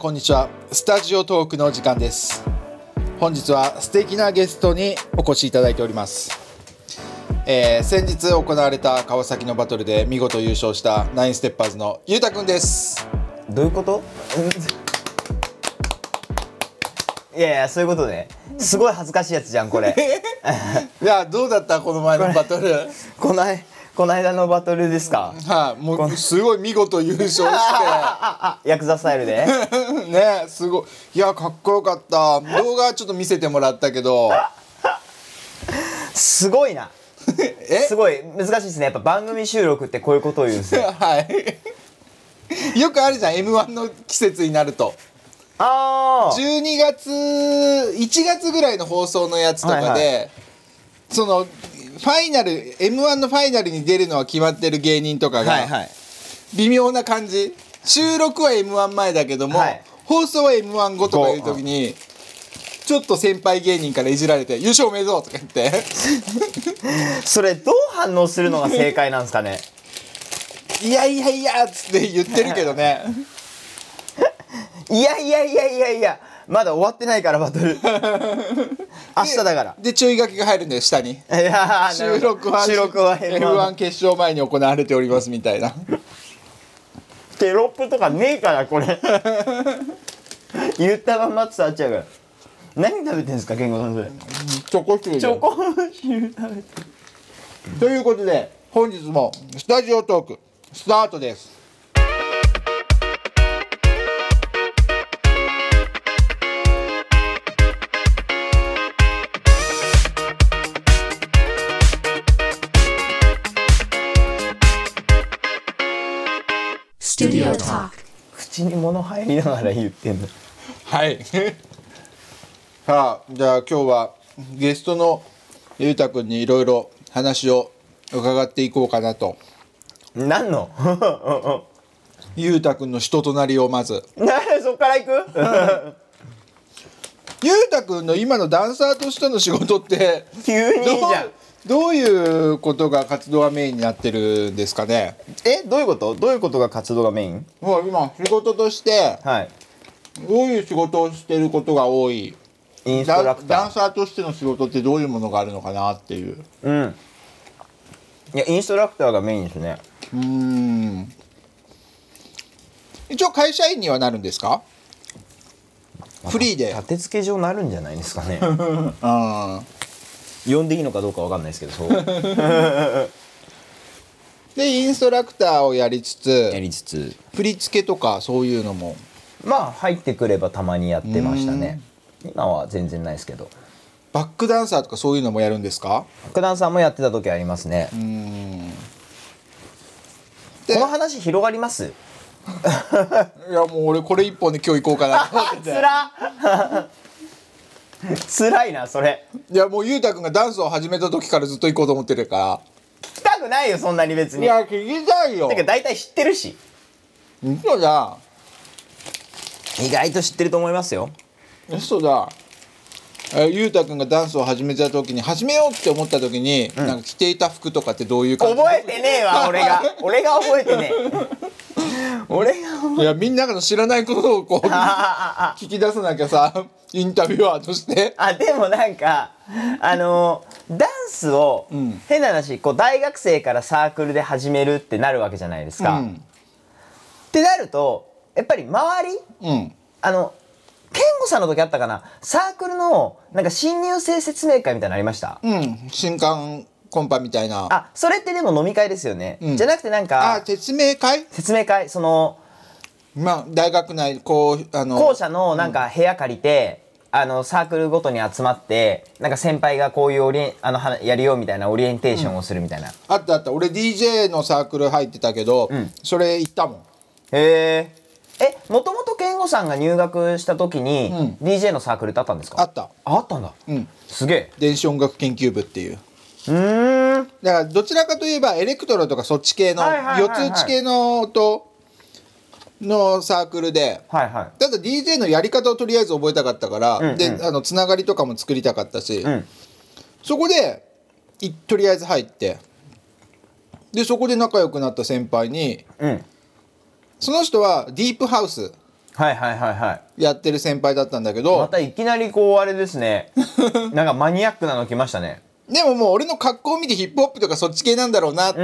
こんにちは。スタジオトークの時間です。本日は素敵なゲストにお越しいただいております、えー先日行われた川崎のバトルで見事優勝したナインステッパーズのゆうたくんです。どういうこと？いやいやそういうことねすごい恥ずかしいやつじゃんこれ。いやどうだった？この前のバトル。こないこの間のバトルですか？はい、もうすごい見事優勝して。あ ヤクザスタイルで？ねすごい。いやかっこよかった。動画ちょっと見せてもらったけど。すごいな。え？すごい。難しいですね。やっぱ番組収録ってこういうことを言うんですよはい。よくあるじゃん。m 1の季節になると。ああ12月1月ぐらいの放送のやつとかで、はいはそのファイナル m 1のファイナルに出るのは決まってる芸人とかが、はいはい。微妙な感じ。収録は m 1前だけども、はい。放送は m 1後とかいう時にちょっと先輩芸人からいじられて「優勝おめでとう」とか言って。それどう反応するのが正解なんですかね「いやいやいや」っつって言ってるけどね。いやいやいやいやいやまだ終わってないからバトル。明日だから。で注意書きが入るんだよ下に。いや収録は収録は M1 M1 決勝前に行われておりますみたいな。テロップとかねえからこれ。言ったまんま伝わっちゃうから。何食べてんすか健吾さんそれ。チョコシューで。チョコシュー食べてということで本日もスタジオトークスタートです口に物入りながら言ってんの。はい。さあじゃあ今日はゲストのゆうたくんにいろいろ話を伺っていこうかなと。何の？ゆうたくんの人となりをまず。な そっから行く？ゆうたくんの今のダンサーとしての仕事って 急にいいじゃんどういうことが活動がメインになってるんですかね？えどういうこと？どういうことが活動がメイン？もう今仕事としてはい。どういう仕事をしてることが多い？インスダトラクター。ンダンサーとしての仕事ってどういうものがあるのかなっていう。うん。いやインストラクターがメインですね。うーん。一応会社員にはなるんですか？フリーで。立て付け上なるんじゃないですかね。あ呼んでいいのかどうかわかんないですけどそう。でインストラクターをやりつやつりつつ。振り付けとかそういうのも。まあ入ってくればたまにやってましたね。今は全然ないですけど。バックダンサーとかそういうのもやるんですか？バックダンサーもやってた時ありますね。この話広がります？いやもう俺これ一本で今日行こうかなと思ってつて らつらいなそれ。いやもうゆうたくんがダンスを始めた時からずっと行こうと思ってるか聞きたくないよそんなに別らいにや聞きたいよ。てか大体知ってるし。嘘だ意外と知ってると思いますよ。嘘だえゆうたくんがダンスを始めた時に始めようって思った時に、なんか着ていた服とかってどういう感じ？覚えてねえわ俺が。俺が覚えてねえ。俺がいやみんなが知らないことをこう 聞き出さなきゃさインタビュアーとして。あでもなんかあのダンスを、ん。変な話こう大学生からサークルで始めるってなるわけじゃないですか。っうん。てなるとやっぱり周りうん。あの健吾さんの時あったかな？サークルのなんか新入生説明会みたいなのありました？うん。新刊コンパみたいな。あそれってでも飲み会ですよね、うん。じゃなくてなんあか説明会？説明会そのまあ大学内こうあの校舎のなんか部屋借りて、あのサークルごとに集まってなんか先輩がこういうオリあのはやるよみたいなオリエンテーションをするみたいな、へあったあった。俺 DJ のサークル入ってたけど、ん。それ行ったもん。ええもともと健吾さんが入学した時に、う DJ のサークルってあったんですか？あった。ああったんだ。うん。すげえ。電子音楽研究部っていう。うーん。だからどちらかといえばエレクトロとかそっち系のはいはいはいつ打ち系の音のサークルで。はいはい。ただ DJ のやり方をとりあえず覚えたかったから、うんうん。であのつながりとかも作りたかったし、うん。そこでいとりあえず入って。でそこで仲良くなった先輩にうん。その人はディープハウスはいはいはいはい。やってる先輩だったんだけど、またいきなりこうあれですね。なんかマニアックなの来ましたね。でももう俺の格好を見てヒップホップとかそっち系なんだろうなって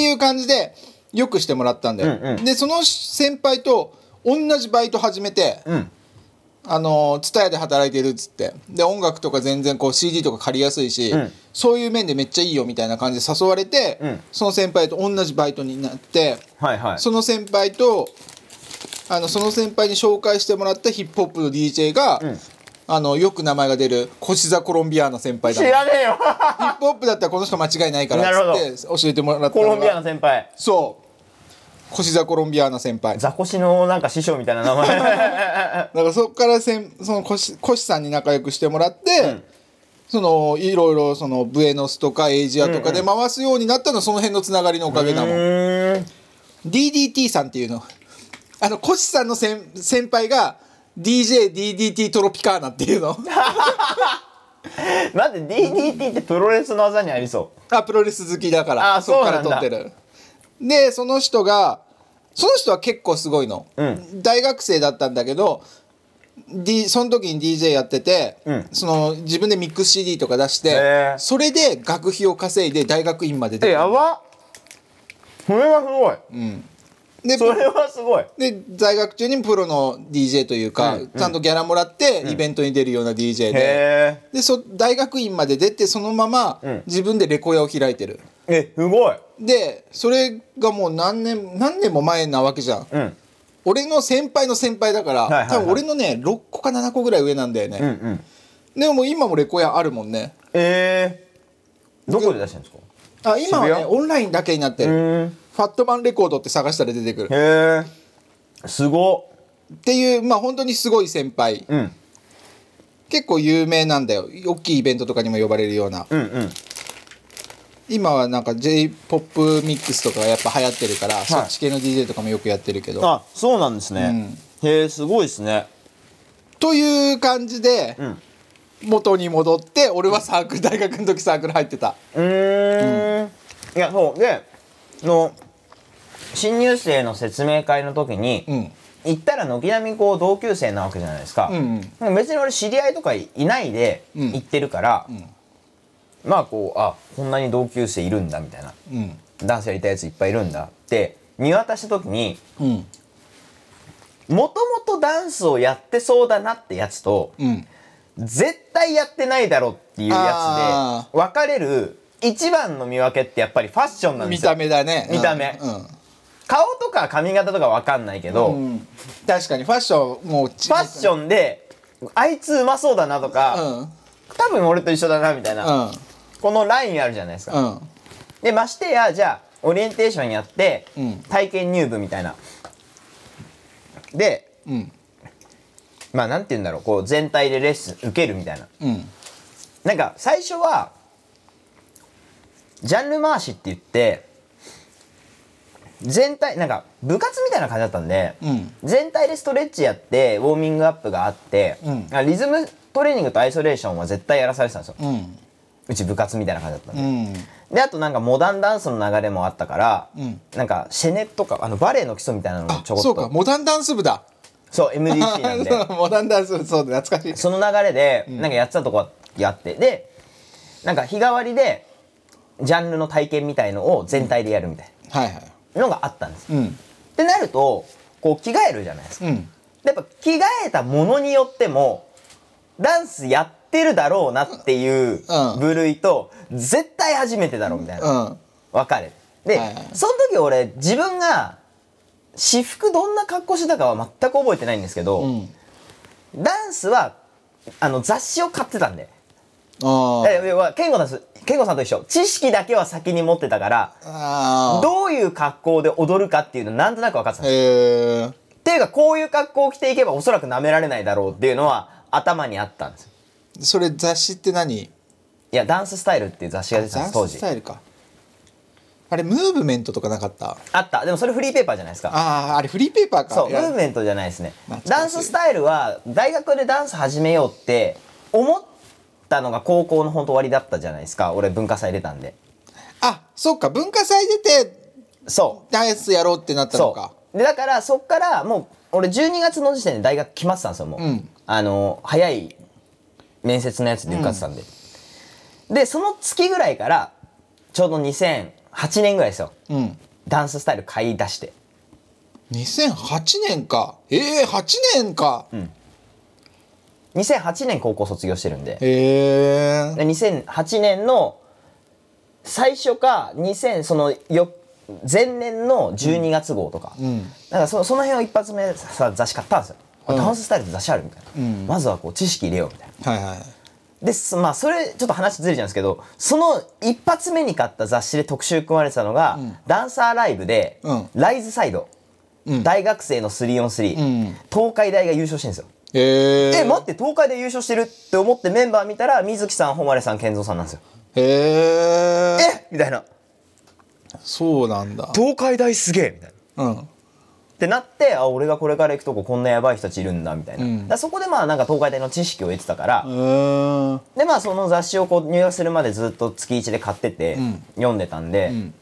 いう感じでよくしてもらったんだよ、うんうん。でその先輩と同じバイト始めて、うん。あの蔦屋で働いてるっつって。で音楽とか全然こう CD とか借りやすいし、うん。そういう面でめっちゃいいよみたいな感じで誘われて、うん。その先輩と同じバイトになってはいはい。その先輩とあのその先輩に紹介してもらったヒップホップの DJ が、ん。あのよく名前が出るコシザ・コロンビアーナ先輩だヒッ知らねえよ。プホップだったらこの人間違いないからっつって教えてもらったコロンビアの先輩。そうコシザ・コロンビアーナ先輩。ザコシのなんか師匠みたいな名前。だからそこからせんそのコシコシさんに仲良くしてもらって、ん。そのいろいろそのブエノスとかエイジアとかで回すようになったのはその辺のつながりのおかげだもん、うー。ん DDT さんっていうの。あのコシさんの先先輩が DJDDT トロピカーナっていうの。待って DDT ってプロレスの技にありそあプロレス好きだから。あそっからそうなんだ撮ってる。でその人がその人は結構すごいの、うん。大学生だったんだけど、D、その時に DJ やってて、うん。その自分でミックス CD とか出して、それで学費を稼いで大学院まで出てやば。それはすごい。うん、でそれはすごい。で在学中にプロの DJ というか、うんちゃんとギャラもらってイベントに出るような DJ で,、へでそ大学院まで出てそのままうん。自分でレコヤを開いてる。ええすごい。でそれがもう何年何年も前なわけじゃん。うん。俺の先輩の先輩だから、はいはいはい。多分俺のね6個か7個ぐらい上なんだよね、うんうん。でももう今もレコヤあるもんね。えー、どこで出してるんですか？あ今はね渋オンラインだけになってうる、ファットマンレコードって探したら出てくる。へえすごっ。ていうまあ本当にすごい先輩。うん。結構有名なんだよ。大きいイベントとかにも呼ばれるような。うんうん。今はなんか j p o p ミックスとかがやっぱ流行ってるから、そっち系の DJ とかもよくやってるけど。あそうなんですね、へえすごいですね。という感じでうん。元に戻って俺はサークル大学の時サークル入ってた。うーん。いやそう。での新入生の説明会の時に、うん。行ったら軒並みこう同級生なわけじゃないですか、うんでも別に俺知り合いとかいないでうん。行ってるから、ん。まあこうあこんなに同級生いるんだみたいな。うん。ダンスやりたいやついっぱいいるんだって見渡した時にうん。もともとダンスをやってそうだなってやつとうん。絶対やってないだろっていうやあつで分かれる一番の見分けってやっぱりファッションなんで見すよ。た目だね。見た目。うん顔とか髪型とか分かんないけど、うん、うん確かにファッションもうフファッションであいつうまそうだなとか、うん。多分俺と一緒だなみたいな、うん。このラインあるじゃないですか、うん。でましてやじゃあオリエンテーションやって、うん。体験入部みたいな。でうん。まあなんて言うんだろうこう全体でレッスン受けるみたいな。うん。なんか最初はジャンル回しって言って全体なんか部活みたいな感じだったんで、うん。全体でストレッチやってウォーミングアップがあって、うん。あリズムトレーニングとアイソレーションは絶対やらされてたんですよ。うん。うち部活みたいな感じだったんで、うん。であとなんかモダンダンスの流れもあったから、うん。なんかシェネとかあのバレエの基礎みたいなのもあちょこっと。そうか。モダンダンス部だ。そう MDC なんで。モダンダンス部そうだ懐かしい。その流れでなんかやってたとこやって。でなんか日替わりでジャンルの体験みたいのを全体でやるみたいはいはい。なのがあったんです、うん。ってなるとこう着替えるじゃないですか、うん。やっぱ着替えたものによってもダンスやってるだろうなっていううん。部類と絶対初めてだろうみたいな、うん。分かれるで、はいはい。その時俺自分が私服どんな格好してたかは全く覚えてないんですけど、うん。ダンスはあの雑誌を買ってたんでは健吾さんです健吾さんと一緒。知識だけは先に持ってたからどういう格好で踊るかっていうのなんとなく分かってたへえっていうかこういう格好を着ていけばおそらく舐められないだろうっていうのは頭にあったんです。よそれ雑誌って何？いやダンススタイルっていう雑誌が出てたんダンです当時ススタイルか。あれムーブメントとかなかった？あった。でもそれフリーペーパーじゃないですか。あああれフリーペーパーか。そうムーブメントじゃないですね。ダンススタイルは大学でダンス始めようって思ったのが高校の本当終わりだったじゃないですか。俺文化祭出たんで。あそっか。文化祭出てそう。ダンスやろうってなったのそかう。でだからそっからもう俺12月の時点で大学決まってたんですよもう、うん。あの早い面接のやつで受かってたんで、でその月ぐらいからちょうど2008年ぐらいですよ。うん。ダンススタイル買い出して。2008年か。ええー、8年か、2008年高校卒業してるんで。へえで2008年の最初か2000そのよ前年の12月号とか、ん。なんかそその辺を一発目さ雑誌買ったんですよ、うん。ダンススタイルって雑誌あるみたいな、うん。まずはこう知識入れようみたいな。はいはい。ですまあそれちょっと話ずれちゃうんですけどその一発目に買った雑誌で特集組まれてたのが、ダンサーライブで、うん。ライズサイド、うん。大学生の 3on3、うん。東海大が優勝してるんですよ。へええ待って東海大優勝してるって思ってメンバー見たら水木さん誉さん健三さんなんですよ。へええみたいな。そうなんだ。東海大すげえ！みたいな。うん。ってなってあ俺がこれから行くとここんなやばい人たちいるんだみたいな、うん。そこでまあなんか東海大の知識を得てたから、うー。んでまあその雑誌をこう入学するまでずっと月1で買ってて、ん。読んでたんで、ん。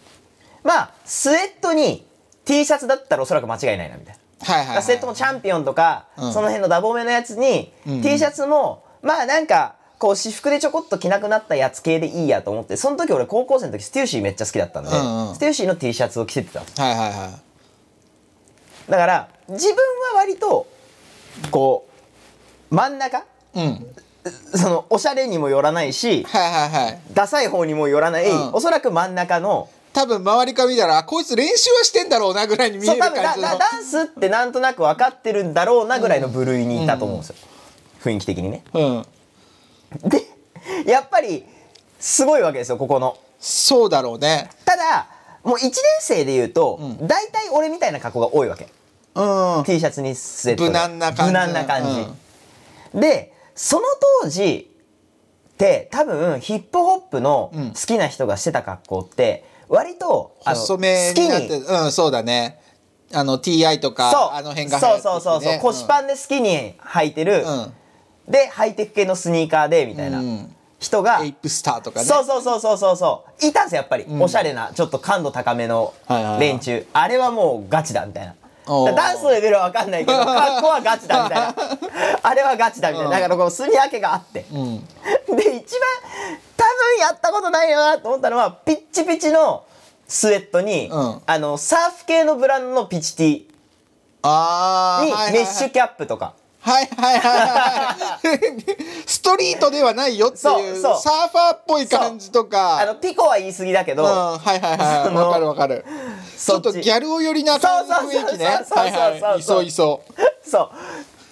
まあスウェットに T シャツだったらおそらく間違いないなみたいな。はいはい、はい、スウェットもチャンピオンとか、うん。その辺のダボめのやつに、うん。T シャツもまあなんかこう私服でちょこっと着なくなったやつ系でいいやと思ってその時俺高校生の時ステューシーめっちゃ好きだったんで、うんうん。ステューシーの T シャツを着てってたはいはいはだから自分は割とこう真ん中いうん。そのおしゃれにもよらないしはいはいはい。ダサい方にもよらない、うん。おそらく真ん中の多分周りから見たらあこいつ練習はしてんだろうなぐらいに見える感じの。ダンスってなんとなく分かってるんだろうなぐらいの部類にいたと思うんですよ、雰囲気的にね。うん。でやっぱりすごいわけですよここの。そうだろうね。ただもう1年生で言うと、大体俺みたいな格好が多いわけ。うん。T シャツにスウェットで。無難な感じ。無難な感じ、でその当時って多分ヒップホップの好きな人がしてた格好って割と細めになってうんそうだね。あの TI とかあの辺がそうそうそうそう、腰パンンで好きに履いてる、うん。でハイテク系のスニーカーでみたいなうん。人が、エイプスターとかね。そうそうそうそうそうそう。いたんですよやっぱり、おしゃれなちょっと感度高めのはいはいはい。連中、あれはもうガチだみたいな。ダンスのレベルは分かんないけど 格好はガチだみたいな。あれはガチだみたいな、だからこうすみ分けがあって、うん。で一番多分やったことないよなと思ったのはピッチピチのスウェットに、うん。あのサーフ系のブランドのピチティにああはいはいはい。メッシュキャップとか、はいはいはいはい。ストリートではないよっていうそうサーファーっぽい感じとか。あのピコは言い過ぎだけど、うんはいはいはいわかるわかる。ち。ょそっとギャル男寄りな感じの雰囲気ね。そうそうそうそうはいはい。いそういそそ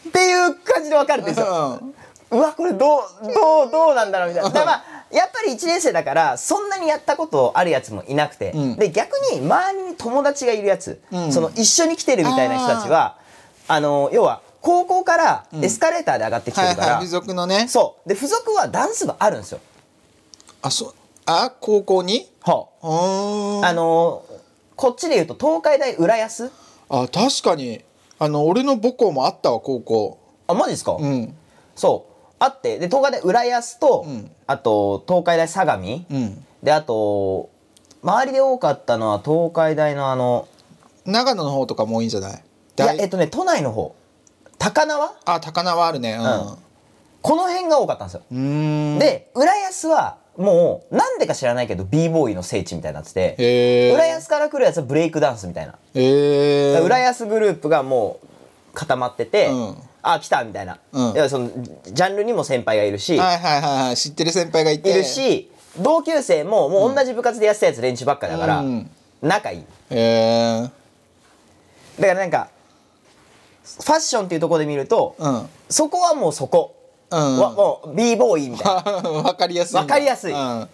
う。っていう感じで分かるんですよううわこれどうどうどうなんだろうみたいな。だからまあやっぱり1年生だからそんなにやったことあるやつもいなくて、ん。で逆に周りに友達がいるやつ、ん。その一緒に来てるみたいな人たちはあの要は高校からエスカレーターで上がってきてるから、はいはい付属のね。そう。で付属はダンス部あるんですよ。あそうあ高校に？はあ、あのこっちで言うと東海大浦安？あ確かに。あの俺の母校もあったわ高校。あマジですか、うん。そうあってで東海大浦安と、ん。あと東海大相模、うん。であと周りで多かったのは東海大のあの長野の方とかも多いんじゃない？いや大えっとね都内の方。高輪？あ高輪あるね。うん。この辺が多かったんですよ、で浦安はもうなんでか知らないけど b ボーイの聖地みたいになってて。浦安から来るやつはブレイクダンスみたいな、浦安グループがもう固まってて、うんあ来たみたいな、うん。いやそのジャンルにも先輩がいるし、はいはいはいはい。知ってる先輩がいて。いるし同級生ももう同じ部活でやってたやつ連中ばっかだから、うん。仲いい。へえだからなんかファッションっていうところで見ると、うん。そこはもうそこ、うん。わもう b ボーイみたいな。わかりやすい。んだわかりやすい。うん。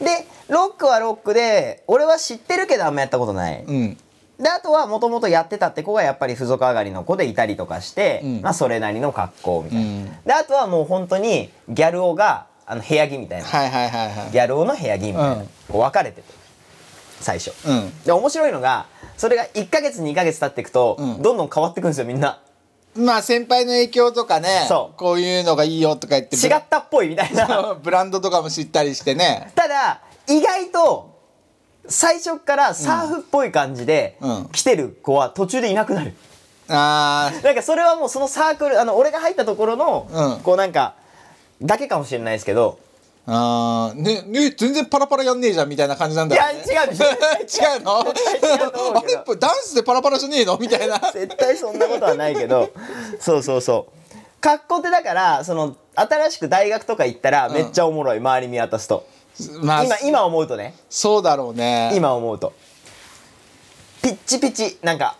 でロックはロックで俺は知ってるけどあんまやったことない、うんであとはもともとやってたって子がやっぱり付属上がりの子でいたりとかして、うん。まあそれなりの格好みたいな、うん。であとはもう本当にギャル男があの部屋着みたいな、はいはいはいはい。ギャル男の部屋着みたいな、うん。こう分かれてて最初。うん。で面白いのがそれが1ヶ月2ヶ月経っていくと、うん。どんどん変わってくるんですよみんな。まあ先輩の影響とかねそう。こういうのがいいよとか言って違ったっぽいみたいな。ブランドとかも知ったりしてね。ただ意外と最初からサーフっぽい感じでうん。来てる子は途中でいなくなる、あなんかそれはもうそのサークルあの俺が入ったところの、うん。こうなんかだけかもしれないですけど。ーあー。ねね全然パラパラやんねえじゃんみたいな感じなんだいやよね違う絶対 違う違うと思うあれダンスでパラパラじゃねえの？みたいな。絶対そんなことはないけど。そうそうそう。格好ってだからその新しく大学とか行ったらめっちゃおもろい、周り見渡すとまあ今今思うとね。そうだろうね。今思うと。ピッチピチなんか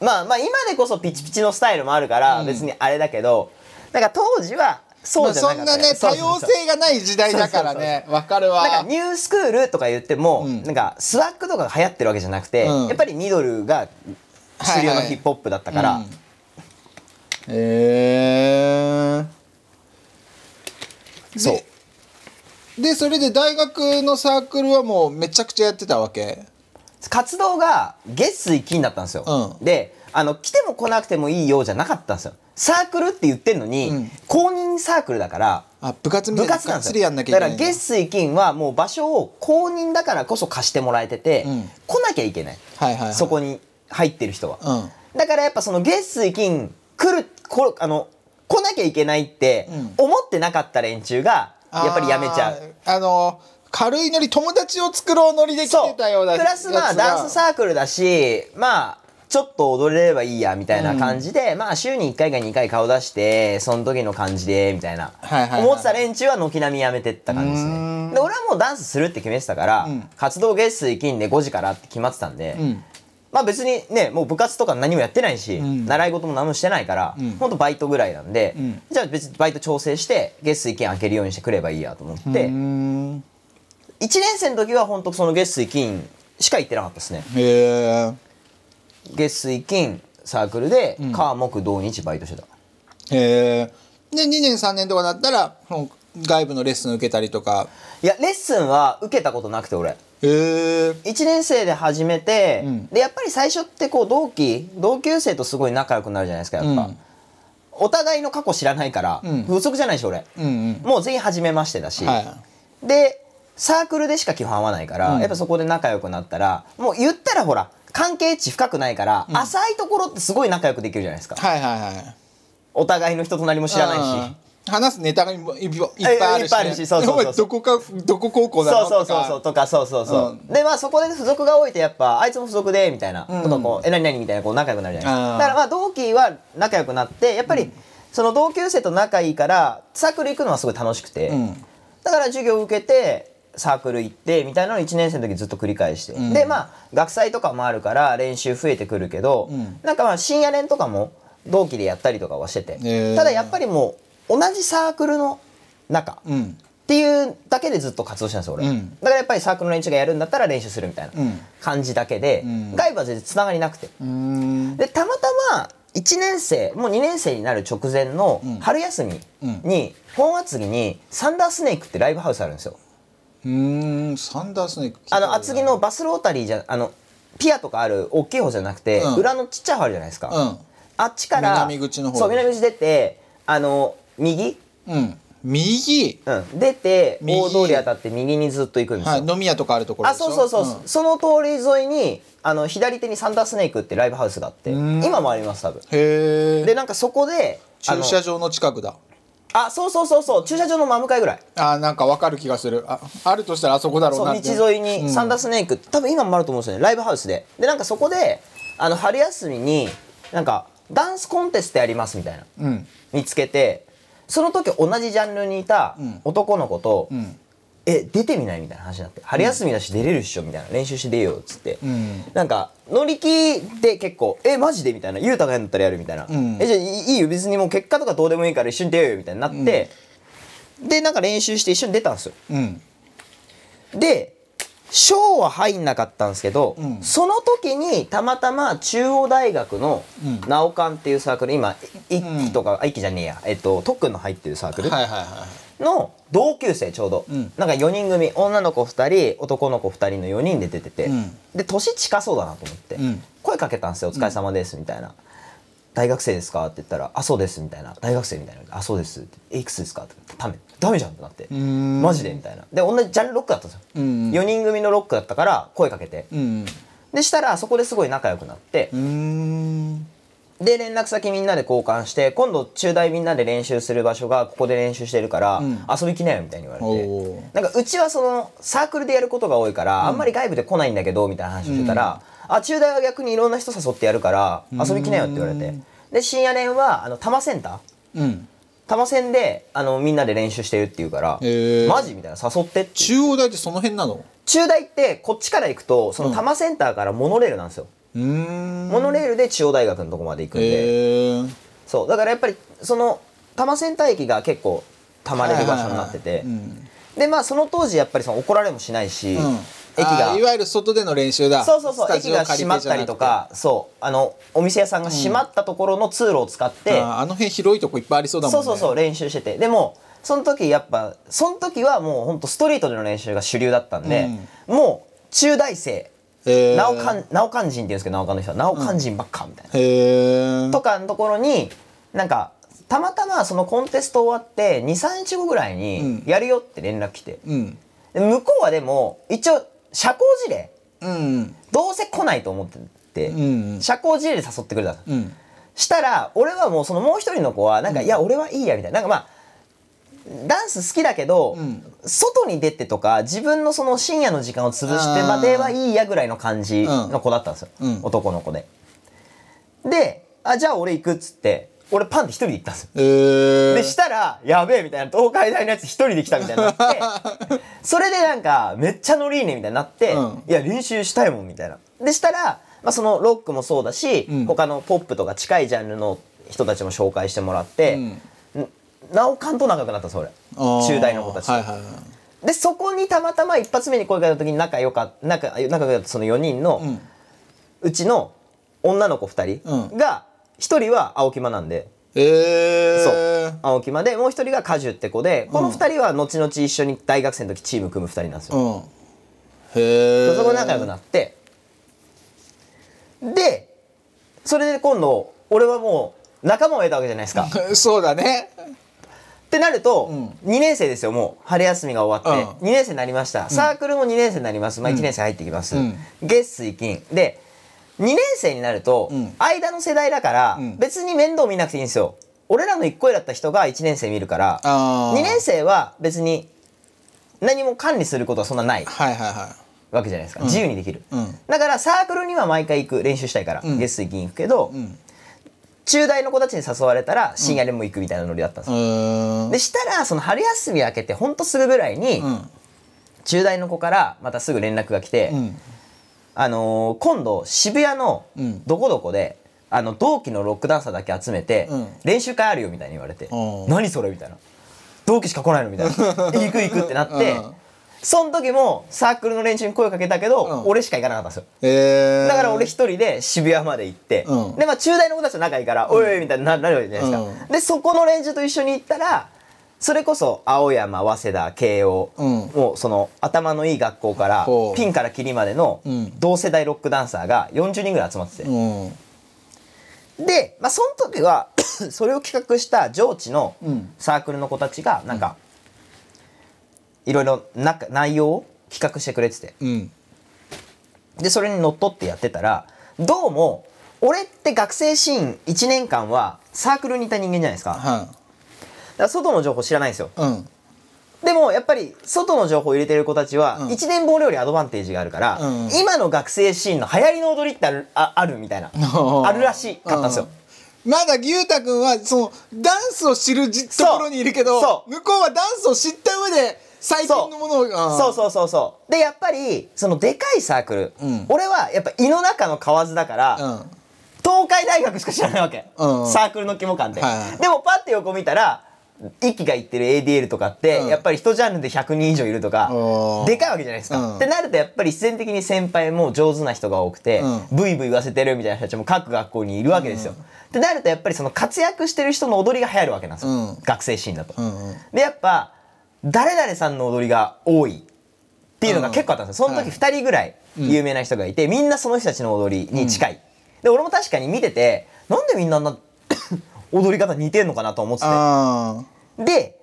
まあまあ今でこそピチピチのスタイルもあるから別にあれだけど、なんか当時はそうじゃなかったまあそんなね多様性がない時代だからね。わかるわ。なんかニュースクールとか言っても、うん。なんかスワッグとかが流行ってるわけじゃなくて、うん。やっぱりミドルが主流のヒップホップだったから、うん。へえそうでそれで大学のサークルはもうめちゃくちゃやってたわけ？活動が月水金だったんですよ、うん。であの来ても来なくてもいいようじゃなかったんですよ。サークルって言ってんのに、うん。公認サークルだからあ部活みたい部な活なんですよ。だから月水金はもう場所を公認だからこそ貸してもらえてて、うん。来なきゃいけない、はいはいはい。そこに入ってる人は、うん。だからやっぱその月水金来るこあの来なきゃいけないってうん。思ってなかった連中がやっぱりやめちゃう。あの軽いノリ友達を作ろうノリで来てたようなプラスまあダンスサークルだしまあちょっと踊れればいいやみたいな感じで、まあ週に1回か2回顔出してその時の感じでみたいな、はいはいはい思ってた連中は軒並みやめてった感じですね。ん。で俺はもうダンスするって決めてたから、うん。活動月水金で5時からって決まってたんで、うんまあ別にねもう部活とか何もやってないし、ん。習い事も何もしてないから、うん。ほんとバイトぐらいなんで、うん。じゃあ別にバイト調整して月水金開けるようにしてくればいいやと思って、うーん。1年生の時は本当その月水金しか行ってなかったですね。へえ月水金サークルで火木土日バイトしてた、へえで2年3年とかだったら外部のレッスン受けたりとか。いやレッスンは受けたことなくて俺。へえ1年生で始めて、うん。でやっぱり最初ってこう同期同級生とすごい仲良くなるじゃないですかやっぱ、うん。お互いの過去知らないから、うん。不足じゃないし俺、うんうん。もう全員初めましてだし、はでサークルでしか基本会わないから、うん。やっぱそこで仲良くなったらもう言ったらほら関係値深くないから、浅いところってすごい仲良くできるじゃないですか。はいはいはい。お互いの人となりも知らないし、うん話すネタがいっぱいあるし、ね、そうそうそうどこかどこ高校だろそうそうそうそうとかそうそうそう、うん。でまあそこで付属が多いとやっぱあいつも付属でみたいなうん。ことをこう、え何々みたいなこう仲良くなるじゃないですか。だからまあ同期は仲良くなってやっぱりその同級生と仲いいからサークル行くのはすごい楽しくて、うん。だから授業受けてサークル行ってみたいなのを1年生の時ずっと繰り返して、ん。でまあ学祭とかもあるから練習増えてくるけど、ん。なんかまあ深夜練とかも同期でやったりとかはしてて、ただやっぱりもう同じサークルの中、うん。っていうだけでずっと活動してたんですよ俺、うん。だからやっぱりサークルの連中がやるんだったら練習するみたいなうん。感じだけで、ん。外部は全然つながりなくて。でたまたま1年生もう2年生になる直前のん。春休みに、本厚木にサンダースネークってライブハウスあるんですよ。うーんサンダースネークあの厚木のバスロータリーじゃあのピアとかある大きい方じゃなくて、うん。裏のちっちゃい方あるじゃないですか、うん。あっちから南口の方そう南口出てあの右、うん。右？うん、出て右。大通り当たって右にずっと行くんですよ、はい飲み屋とかあるところあでしょ？そうそうそう、ん。その通り沿いにあの左手にサンダースネークってライブハウスがあってん。今もあります多分。へえでなんかそこで駐車場の近くだ。あそうそうそうそう。駐車場の真向かいぐらい。あーなんかわかる気がする。ああるとしたらあそこだろうそうなって。道沿いにサンダースネーク、多分今もあると思うんですよね。ライブハウスで。でなんかそこであの春休みになんかダンスコンテストやりますみたいな。うん。見つけてその時同じジャンルにいたん。男の子と、ん。え出てみないみたいな話になって春休みだし出れるっしょみたいな練習して出ようっつって、ん。なんか乗り気で結構「えマジで?」みたいな「雄太がやるんだったらやる」みたいな「ん。えじゃあいいよ。別にもう結果とかどうでもいいから一緒に出よう。よ」みたいになって、でなんか練習して一緒に出たんですよ。うん。で賞は入んなかったんですけど、ん。その時にたまたま中央大学のうん。ナオカンっていうサークル今一期とか、あ一期じゃねえや。えっと特訓の入ってるサークルの同級生ちょうど、ん。なんか4人組。女の子2人男の子2人の4人で出てて、うん。で年近そうだなと思って、うん。声かけたんですよ「お疲れ様です」みたいな「大学生ですか?」って言ったら「あそうです」みたいな「大学生」みたいな「あそうです」って「えいくつですか?」ってダメ。ダメじゃんってなって。ん。マジでみたいな。で同じジャンルロックだったんですよ、うん4人組のロックだったから声かけて、うんでしたらそこですごい仲良くなって、で連絡先みんなで交換して今度中大みんなで練習する場所がここで練習してるから、遊び来なよみたいに言われて。なんかうちはそのサークルでやることが多いから、あんまり外部で来ないんだけどみたいな話をしてたら、あ中大は逆にいろんな人誘ってやるから遊び来なよって言われて。で深夜練はあの多摩センター？うん。多摩線であのみんなで練習してるって言うからへー。マジみたいな誘ってって。中央大ってその辺なの？中大ってこっちから行くとその多摩センターからモノレールなんですよ、うーん。モノレールで中央大学のとこまで行くんで、へえそう。だからやっぱりその多摩センター駅が結構たまれる場所になってて、うん。でまあその当時やっぱりその怒られもしないし、うん駅が。いわゆる外での練習だ。そうそうそう駅が閉まったりとかそうあのお店屋さんが閉まったところの通路を使って、じゃなくてあの辺広いとこいっぱいありそうだもんね。そうそうそう練習してて。でもその時やっぱその時はもうほんとストリートでの練習が主流だったんで、もう中大生なおかんなおかん人って言うんですけどなおかんの人はなおかん人ばっかみたいな、とかのところになんかたまたまそのコンテスト終わって23日後ぐらいにやるよって連絡来て、うん。で向こうはでも一応社交辞令？うん。どうせ来ないと思ってて、うん社交辞令で誘ってくれたの、うん。したら俺はもうそのもう一人の子はなんか、いや俺はいいやみたいな。なんかまあダンス好きだけど、ん。外に出てとか自分のその深夜の時間を潰してまではいいやぐらいの感じの子だったんですよ、うん。男の子で。であじゃあ俺行くっつって俺パンって一人で行ったんですよ。へえでしたらやべえみたいな東海大のやつ一人で来たみたいになって それでなんかめっちゃノリいいねみたいになって、うん。いや練習したいもんみたいな。でしたら、まあ、そのロックもそうだし、ん。他のポップとか近いジャンルの人たちも紹介してもらって、ん。なおかんと仲良くなったんです俺。あー。中大の子たちと、はいはいはい。でそこにたまたま一発目に声かけた時に仲良か仲仲良かったその4人の、ん。うちの女の子2人うが1人は青木間なんで。へえそう。青木間でもう一人が果樹って子でこの二人は後々一緒に大学生の時チーム組む二人なんですよ、うん。へえそこで仲良くなって。でそれで今度俺はもう仲間を得たわけじゃないですか。っ そうだね。てなると、ん。2年生ですよもう。春休みが終わって、うん。2年生になりました、サークルも2年生になります、まあ、1年生入ってきます、うん。月水金。で2年生になると、ん。間の世代だから、ん。別に面倒見なくていいんですよ。俺らの1個上だった人が1年生見るからあー。2年生は別に何も管理することはそんなない。はいはいはわけじゃないですか、自由にできる、うん。だからサークルには毎回行く練習したいから、ん。月水金行くけど、いうん。中大の子たちに誘われたら深夜でも行くみたいなノリだったんですよ、でしたらその春休み明けてほんとすぐぐらいに、うん。中大の子からまたすぐ連絡が来て、うんあのー今度渋谷のうん。どこどこで、あの同期のロックダンサーだけ集めて、うん。練習会あるよみたいに言われてうん。何それみたいな。同期しか来ないのみたいな。行く行くってなって、うん。その時もサークルの連中に声をかけたけど、うん。俺しか行かなかったんですよ。へえだから俺一人で渋谷まで行って、うん。でまあ中大の子たちと仲いいから、おいおいみたいにななるわけじゃないですか、うん。でそこの連中と一緒に行ったらそれこそ青山早稲田慶応、うん。もうその頭のいい学校からピンからキリまでのうん。同世代ロックダンサーが40人ぐらい集まってて、うん。で、まあ、その時は それを企画した上智のうん。サークルの子たちがなんか、いろいろな内容を企画してくれてて。うん。でそれにのっとってやってたらどうも俺って学生シーン1年間はサークルにいた人間じゃないですか。はら外の情報知らないんですよ。いうん。でもやっぱり外の情報を入れてる子たちはうん。1年坊よりアドバンテージがあるから、うん。今の学生シーンの流行りの踊りってあるああるみたいな あるらしかったんですよ、うん。まだ牛太君はそのダンスを知るじところにいるけど向こうはダンスを知った上で最近のものをそう。そうそうそうでやっぱりそのでかいサークル、うん。俺はやっぱ胃の中の蛙だから、うん。うん東海大学しか知らないわけ、うん。サークルの規模感で、はいはい。でもパッて横見たら一期が言ってる ADL とかって、うん。やっぱり一ジャンルで100人以上いるとかでかいわけじゃないですか、うん。ってなるとやっぱり必然的に先輩も上手な人が多くて、うん。ブイブイ言わせてるみたいな人たちも各学校にいるわけですよ、ってなるとやっぱりその活躍してる人の踊りが流行るわけなんですよ、うん。学生シーンだと、でやっぱ誰々さんの踊りが多いっていうのが結構あったんですよ。その時2人ぐらい有名な人がいて、みんなその人たちの踊りに近い、で俺も確かに見ててなんでみんなな踊り方似てんのかなと思ってあてで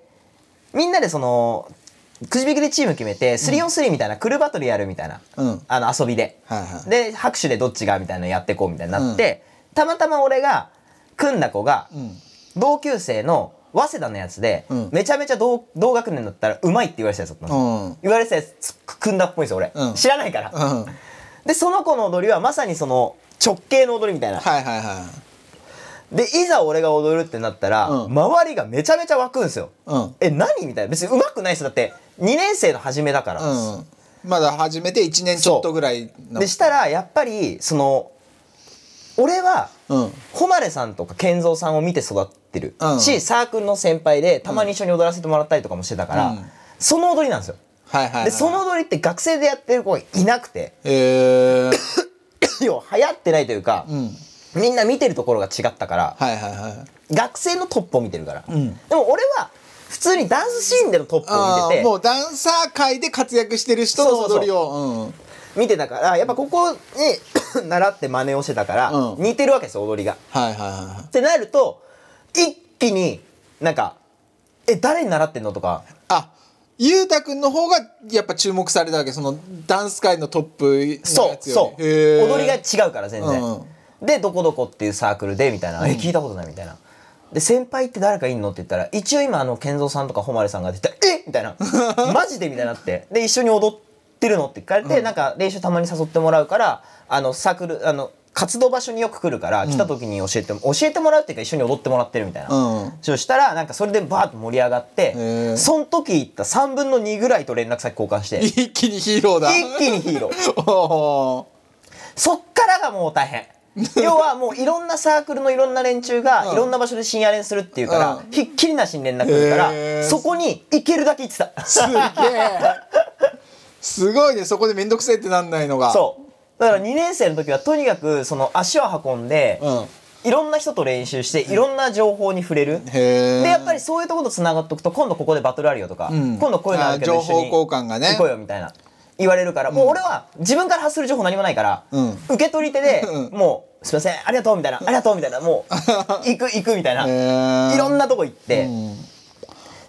みんなでそのくじ引きでチーム決めて 3on3 みたいなクルーバトルやるみたいな、うん。あの遊びで、はいはい。で拍手でどっちがみたいなのやってこうみたいになって、たまたま俺が組んだ子がうん。同級生の早稲田のやつで、うん。めちゃめちゃ同同学年だったらうまいって言われてたやつだったんですようん。言われてたやつ組んだっぽいんですよ俺、うん。知らないから、うん。でその子の踊りはまさにその直系の踊りみたいな。はいはいはでいざ俺が踊るってなったら、うん。周りがめちゃめちゃ湧くんですよ、いうん。え何みたいな。別に上手くないですだって2年生の初めだから、うん。まだ始めて1年ちょっとぐらいの。でしたらやっぱりその俺はうん。誉さんとか健三さんを見て育ってる、うん。しサークルの先輩でたまに一緒に踊らせてもらったりとかもしてたから、うん。その踊りなんですよ。はいはいはい。でその踊りって学生でやってる子がいなくて。えー。要は流行ってないというか、うんみんな見てるところが違ったからはいはいはい。学生のトップを見てるから、ん。でも俺は普通にダンスシーンでのトップをあ見ててーもうダンサー界で活躍してる人の踊りを。うん。見てたからやっぱここに 習って真似をしてたから、うん。似てるわけですよ踊りが。はいはいはってなると一気になんか「え誰に習ってんの?」とか。いあゆうたくんの方がやっぱ注目されたわけそのダンス界のトップのそうやつよそうりへー。踊りが違うから全然、うんでどこどこっていうサークルでみたいな「え聞いたことない」みたいな。で先輩って誰かいんのって言ったら一応今あの健三さんとか誉さんがってたら「えみたいな「マジで?」みたいになって。で一緒に踊ってるのって聞かれて、なんか練習たまに誘ってもらうからあのサークルあの活動場所によく来るから来た時に教えて、教えてもらうっていうか一緒に踊ってもらってるみたいな、うん。そしたらなんかそれでバーッと盛り上がってーその時行った3分の2ぐらいと連絡先交換して。一気にヒーローだ。一気にヒーロー。おそっからがもう大変 要はもういろんなサークルのいろんな連中がうん。いろんな場所で深夜練するっていうから、うん。ひっきりなしに連絡来るから、そこに行けるだけ行ってた。ーすげえすごいねそこで面倒くせえってなんないのが。そう。だから2年生の時はとにかくその足を運んで、うん。いろんな人と練習していろんな情報に触れる、へえでやっぱりそういうところとつながっておくと今度ここでバトルあるよとか、うん。今度こういうのあるけどあ一緒に情報交換がね。行こうよみたいな言われるから、もう俺は自分から発する情報何もないから、うん。受け取り手で、うん。もう「すいませんありがとう」みたいな「ありがとう」みたいなもう 行く行くみたいな、へー。いろんなとこ行って、うん。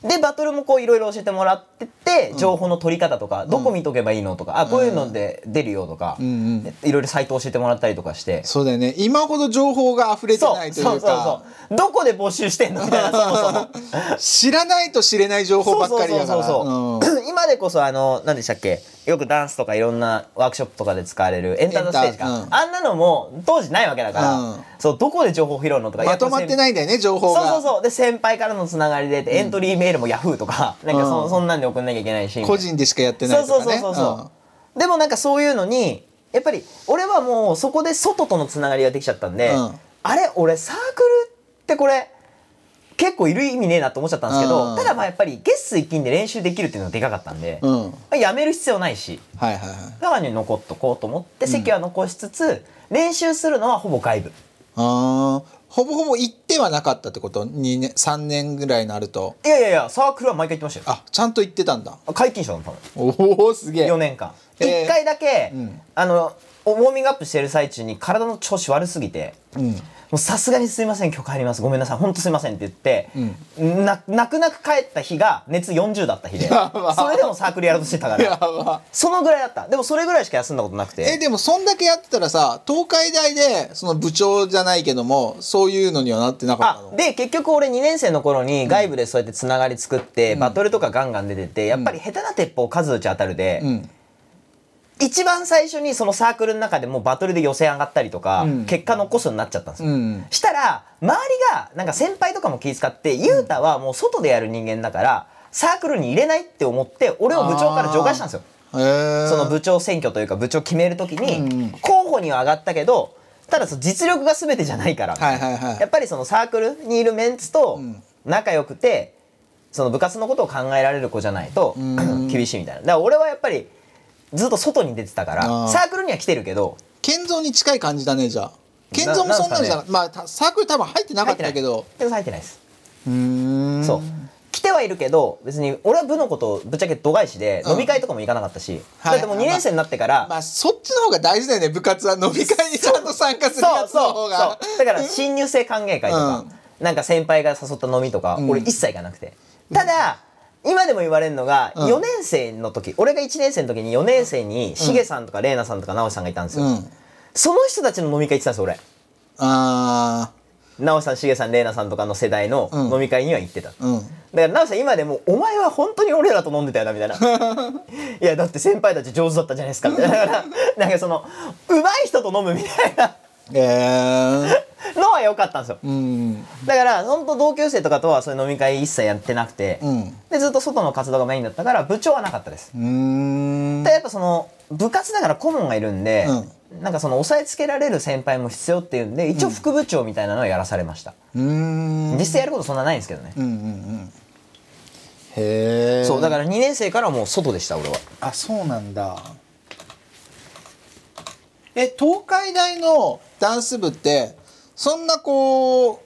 でバトルもこういろいろ教えてもらってって情報の取り方とか、どこ見とけばいいのとかあこういうので出るよとか、ん。うんいろいろサイト教えてもらったりとかして。そうだよね。今ほど情報が溢れてそうないといそうそううかそう。どこで募集してんのみたいなそもそも。知らないと知れない情報ばっかりやから。そうそうそうそう今でこそあの何でしたっけ？よくダンスとかいろんなワークショップとかで使われるエンターテインステージか、うん。あんなのも当時ないわけだから、うん。そうどこで情報拾うのとかまとまっていないんだよね情報が。そうそうそう。で先輩からのつながりでエントリーメールもヤフーとか、なんかそ,、うん。そんなんで送んなきゃいけないし。個人でしかやってないそうとかね。そうそうそうそう、でもなんかそういうのにやっぱり俺はもうそこで外とのつながりができちゃったんで、うん。あれ俺サークルってこれ結構いる意味ねえなと思っちゃったんですけど、うん。ただまあやっぱり月水金で練習できるっていうのがでかかったんで、うん、うん、まあやめる必要ないしはいはいはい。だからに残っとこうと思って席は残しつつ、練習するのはほぼ外部。あー。ほぼほぼ行ってはなかったってこと？2年3年ぐらいになると。いやいやいやサークルは毎回行ってましたよ。あちゃんと行ってたんだ。皆勤賞だったの。おおすげえ。4年間、えー。1回だけ、うん。あのウォーミングアップしてる最中に体の調子悪すぎて、うん。もうさすがにすいません今日帰ります。ごめんなさい。本当すいませんって言って、な泣く泣く帰った日が熱40だった日でそれでもサークルやろうとしてたかやらば。そのぐらいだった。でもそれぐらいしか休んだことなくえてでもそんだけやってたらさ東海大でその部長じゃないけどもそういうのにはなってなかったで結局俺2年生の頃に外部でそうやってつながり作って、バトルとかガンガン出ててやっぱり下手な鉄砲数打ち当たるで、うん一番最初にそのサークルの中でもバトルで予選上がったりとか、うん。結果残すようになっちゃったんですよ、うん。したら周りがなんか先輩とかも気遣って雄太はもう外でやる人間だからサークルに入れないって思って俺を部長から除外したんですよ。その部長選挙というか部長決める時うんうん。に候補には上がったけどただその実力が全てじゃないから、はいはいはい。やっぱりそのサークルにいるメンツとん。仲良くてその部活のことを考えられる子じゃないとん。厳しいみたいな。だから俺はやっぱりずっと外に出てたからあー。サークルには来てるけど。健三に近い感じだねじゃあ。健三もなそんなのじゃななまあたサークル多分入ってなかったけど。でも入ってないです。うーん。そう。来てはいるけど別に俺は部のことぶっちゃけ度外視でうん。飲み会とかも行かなかったし、はい。だってもう2年生になってから、まあそっちの方が大事だよね部活は。飲み会にちゃんと参加するやつのそうそうそう。方がだから新入生歓迎会とか、なんか先輩が誘った飲みとか、ん。俺一切行かなくて。ただ今でも言われるのが、うん。4年生の時俺が1年生の時に4年生にしげさんとか玲奈さんとか直しさんがいたんですよ、うん。その人たちの飲み会行ってたんですよ俺。あ直さんしげさんれいなさんとかの世代のうん。飲み会には行ってた、うん。だから直さん今でも「お前は本当に俺らと飲んでたよな」みたいな「いやだって先輩たち上手だったじゃないですか」みたいな。だからなんかその上手い人と飲むみたいな。えー、のは良かったんですよ。うん。だから本当同級生とかとはそういう飲み会一切やってなくて、うん。でずっと外の活動がメインだったから部長はなかったです、でやっぱその部活だから顧問がいるんで、うなんかその押さえつけられる先輩も必要っていうんで一応副部長みたいなのをやらされました、うーん。実際やることそんなないんですけどね、うんうんうん。へえそうだから2年生からもう外でした俺は。あそうなんだ。え東海大のダンス部ってそんなこう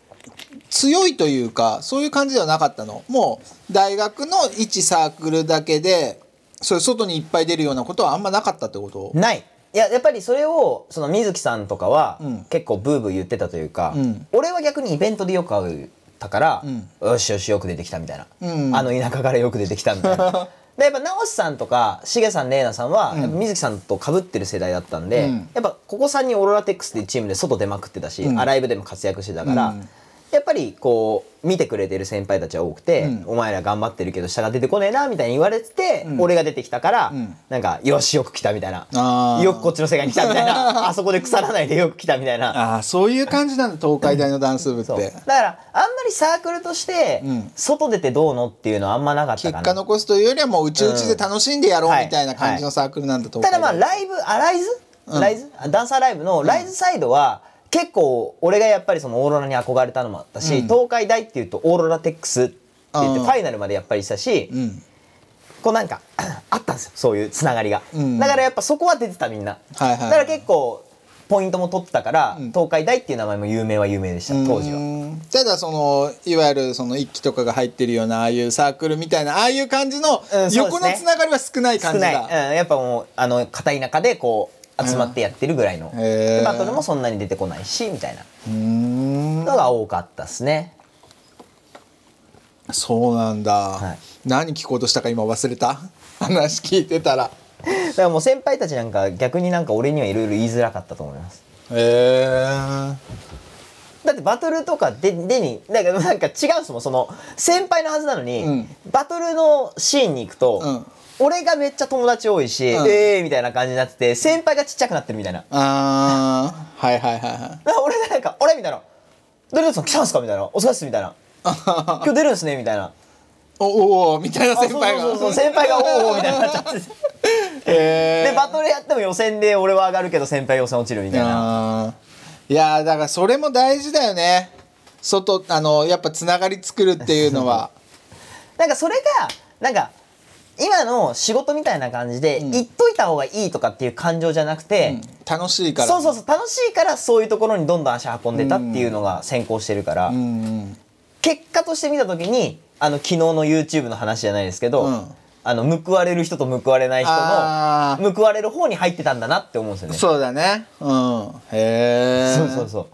強いというかそういう感じではなかったの。もう大学の一サークルだけでそういう外にいっぱい出るようなことはあんまなかったってこと？ない。いややっぱりそれをその水木さんとかはうん。結構ブーブー言ってたというか、うん。俺は逆にイベントでよく会うたから、うん。よしよしよく出てきたみたいな、うん。あの田舎からよく出てきたみたいな でやっぱ直さんとかしげさんれいなさんは、水木さんと被ってる世代だったんで、うん。やっぱここ3人オーロラテックスっていうチームで外出まくってたし、うん。アライブでも活躍してたから、うんやっぱりこう見てくれてる先輩たちは多くて、うん。お前ら頑張ってるけど下が出てこねえなみたいに言われてて、うん。俺が出てきたから、ん。なんかよしよく来たみたいな。よくこっちの世界に来たみたいな。あそこで腐らないでよく来たみたいな。ああそういう感じなんだ東海大のダンス部ってだからあんまりサークルとしてうん。外出てどうのっていうのはあんまなかった結かな。果残すというよりはもううちうちで楽しんでやろううんみたいな感じのサークルなんだ東ただ海大まあライブあライズ、うん。ライズ？ダンサーライブのライズサイドは結構俺がやっぱりそのオーロラに憧れたのもあったし、うん。東海大っていうとオーロラテックスって言ってうんファイナルまでやっぱりしたし、うん。こうなんか あったんですよそういうつながりが、うん。だからやっぱそこは出てたみんな、はいはい。だから結構ポイントも取ってたから、うん。東海大っていう名前も有名は有名でした当時は。ただそのいわゆるその一期とかが入ってるようなああいうサークルみたいなああいう感じの横のつながりは少ない感じ少ない、だ、うん、やっぱもうあの片田舎でこう集まってやってるぐらいの、へー。でバトルもそんなに出てこないしみたいな。のが多かったですね。そうなんだ、い。何聞こうとしたか今忘れた？話聞いてたら。だからもう先輩たちなんか逆になんか俺にはいろいろ言いづらかったと思います。へえだってバトルとかででになんかなんか違うんですもん。その先輩のはずなのに、うん。バトルのシーンに行くと、うん俺がめっちゃ友達多いし、うん。ええー、みたいな感じになってて先輩がちっちゃくなってるみたいな。あー。はいはいはいはい。俺がなんか「あれ?」みたいな「誰さん来たんすか?」みたいな「お疲れっす」みたいな「今日出るんすね」みたいな。おおおみたいな先輩があそうそうそう。先輩が「おーおー」みたいになっちゃっててへー。でバトルやっても予選で俺は上がるけど先輩予選落ちるみたいな。いやーだからそれも大事だよね。外あのやっぱつながり作るっていうのは。なんかそれがなんか今の仕事みたいな感じで、ん。言っといた方がいいとかっていう感情じゃなくて、楽しいから。そうそうそう楽しいからそういうところにどんどん足運んでたっていうのが先行してるから、結果として見た時にあの昨日の YouTube の話じゃないですけど、うん。あの報われる人と報われない人あの報われる方に入ってたんだなって思うんですよね。そうだね。うん。へえそうそうそう。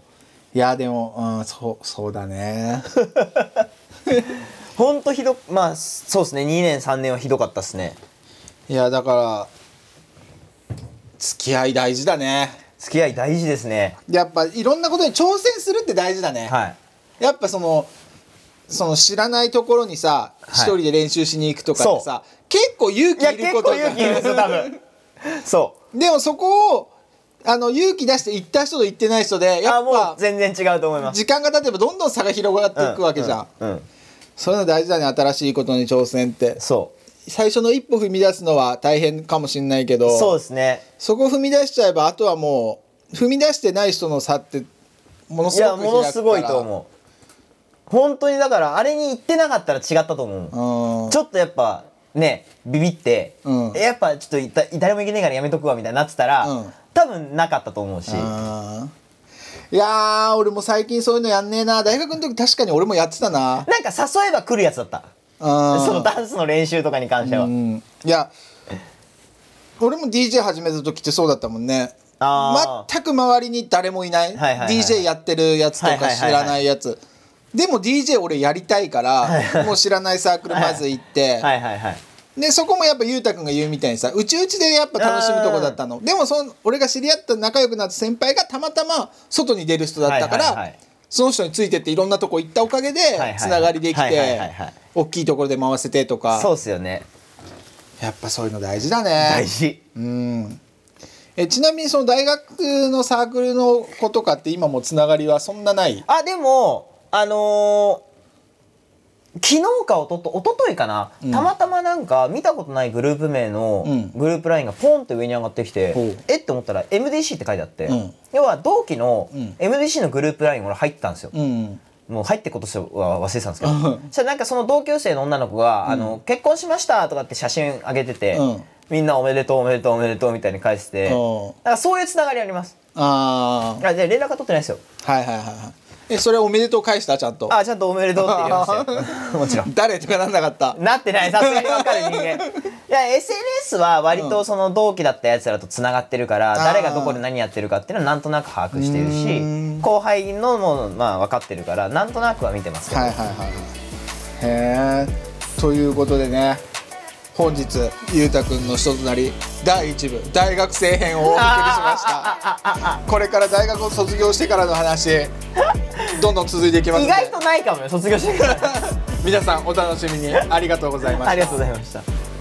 いやでも、うん、そうそうだね ほんとひどまあそうですね。2年3年はひどかったですね。いやだから付き合い大事だね。付き合い大事ですね。やっぱいろんなことに挑戦するって大事だね、はい。やっぱそのその知らないところにさい。一、人で練習しに行くとかってさ結構勇いや気いること結構勇気いるんですよ多分。そう。でもそこをあの勇気出して行った人と行ってない人でやあもうっぱ全然違うと思います。時間が経てばどんどん差が広がっていくわけじゃん、うん、うんそういうの大事だね新しいことに挑戦って。そ最初の一歩踏み出すのは大変かもしれないけうどそうですね。そこ踏み出しちゃえばあとはもう踏み出してない人の差ってものいすごくやものすごいと思う。本当にだからあれに行ってなかったら違ったと思う、うん。ちょっとやっぱねビビって、うん。やっぱちょっといた誰も行けねえからやめとくわみたいになってたら、うん。多分なかったと思うし、うんいやー俺も最近そういうのやんねえな。大学の時確かに俺もやってたな。なんか誘えば来るやつだった、うん。そのダンスの練習とかに関しては、うん。いや俺も DJ 始めた時ってそうだったもんね。全く周りに誰もいない,、はいはいはい DJ やってるやつとか知らないやつ。でも DJ 俺やりたいからもう知らないサークルまず行って、はいはいはいでそこもやっぱゆうたくんが言うみたいにさうちうちでやっぱ楽しむとこだったの。でもその俺が知り合った仲良くなった先輩がたまたま外に出る人だったから、はいはいはい。その人についてっていろんなとこ行ったおかげでつながりできて大きいところで回せてとか。そうっすよね。やっぱそういうの大事だね。大事。うん。えちなみにその大学のサークルの子とかって今もつながりはそんなない？あでもあのー昨日かおととおとといかな、うん。たまたまなんか見たことないグループ名のうん。グループラインがポンって上に上がってきて、ほう。えって思ったら MDC って書いてあって、うん。要は同期のうん。MDC のグループライン俺入ったんですよ、うんもう入ってことは忘れてたんですけど、うん。そしたらなんかその同級生の女の子が、あの結婚しましたとかって写真あげてて、うん。みんなおめでとうおめでとうおめでとうみたいに返してて、うん。そういうつながりあります。ああで連絡は取ってないですよ。あはいはいはいはいえそれおめでとう返した？ちゃんと。あちゃんとおめでとうって入れましたよ。もちろん。誰とかなんなかった？なってない。さすがに分かる人間。いや SNS は割とその同期だったやつらとつながってるから、あー。誰がどこで何やってるかっていうのはなんとなく把握してるし後輩のもまあ分かってるからなんとなくは見てますけど、はいはいはいはい。へえということでね本日ゆうたくんの人となり第1部大学生編をお送りしました。これから大学を卒業してからの話どんどん続いていきますので意外とないかもよ卒業してから。皆さんお楽しみに。ありがとうございました。ありがとうございました